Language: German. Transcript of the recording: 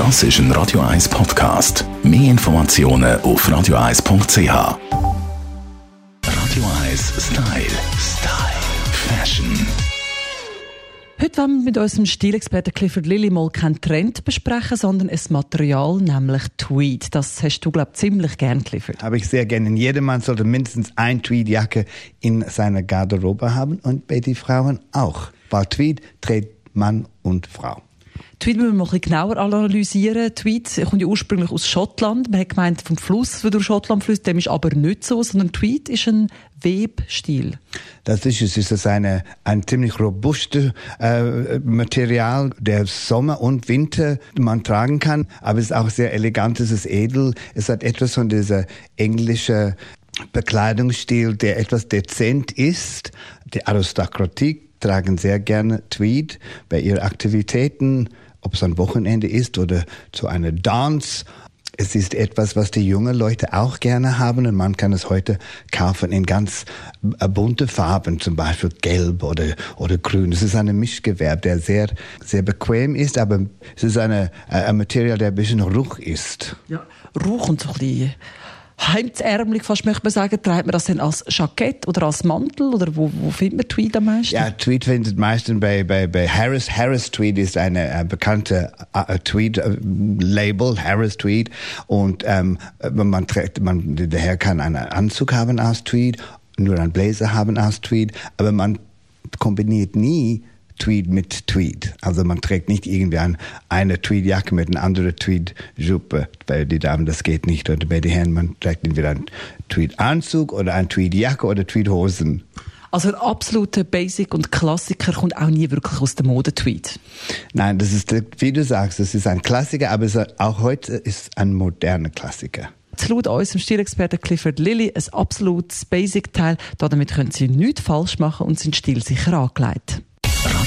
Das ist ein Radio 1 Podcast. Mehr Informationen auf radio1.ch. Radio 1 Style. Style. Fashion. Heute wollen wir mit unserem Stilexperten Clifford Lilly mal keinen Trend besprechen, sondern ein Material, nämlich Tweed. Das hast du, glaube ich, ziemlich gern, Clifford. Habe ich sehr gerne. Jeder Mann sollte mindestens ein Tweedjacke in seiner Garderobe haben und bei den Frauen auch. Weil Tweed trägt Mann und Frau. Tweed müssen wir mal ein genauer analysieren. Tweed kommt ja ursprünglich aus Schottland. Man hat gemeint, vom Fluss, der durch Schottland fließt, dem ist aber nicht so, sondern Tweed ist ein Webstil. Das ist es. Es ist eine, ein ziemlich robustes äh, Material, der Sommer und Winter man tragen kann. Aber es ist auch sehr elegant, es ist edel. Es hat etwas von dieser englischen Bekleidungsstil, der etwas dezent ist. Die Aristokratie tragen sehr gerne Tweed bei ihren Aktivitäten ob es ein Wochenende ist oder zu einer Dance. Es ist etwas, was die jungen Leute auch gerne haben und man kann es heute kaufen in ganz äh, bunte Farben, zum Beispiel gelb oder, oder grün. Es ist ein Mischgewerb, der sehr, sehr bequem ist, aber es ist eine, äh, ein Material, der ein bisschen ruch ist. Ja, ruch und so ein hemdsärmelig fast, möchte man sagen. Trägt man das denn als Jackett oder als Mantel? Oder wo, wo findet man Tweed am meisten? Ja, Tweed findet meistens bei, bei, bei Harris. Harris Tweed ist eine äh, bekannte äh, Tweed-Label, Harris Tweed. Und ähm, man trägt, man, der Herr kann einen Anzug haben aus Tweed, nur einen Blazer haben aus Tweed, aber man kombiniert nie Tweed mit Tweed. Also man trägt nicht irgendwie ein, eine Tweedjacke mit einer anderen Tweed-Juppe. Bei den Damen, das geht nicht. Oder bei den Herren, man trägt entweder einen Tweed-Anzug oder eine Tweed-Jacke oder Tweed-Hosen. Also ein absoluter Basic und Klassiker kommt auch nie wirklich aus der Mode Tweed. Nein, das ist, wie du sagst, das ist ein Klassiker, aber auch heute ist ein moderner Klassiker laut unserem Stilexperten Clifford Lilly ein absolutes Basic-Teil. Damit können Sie nichts falsch machen und sind Stil sicher angelegt.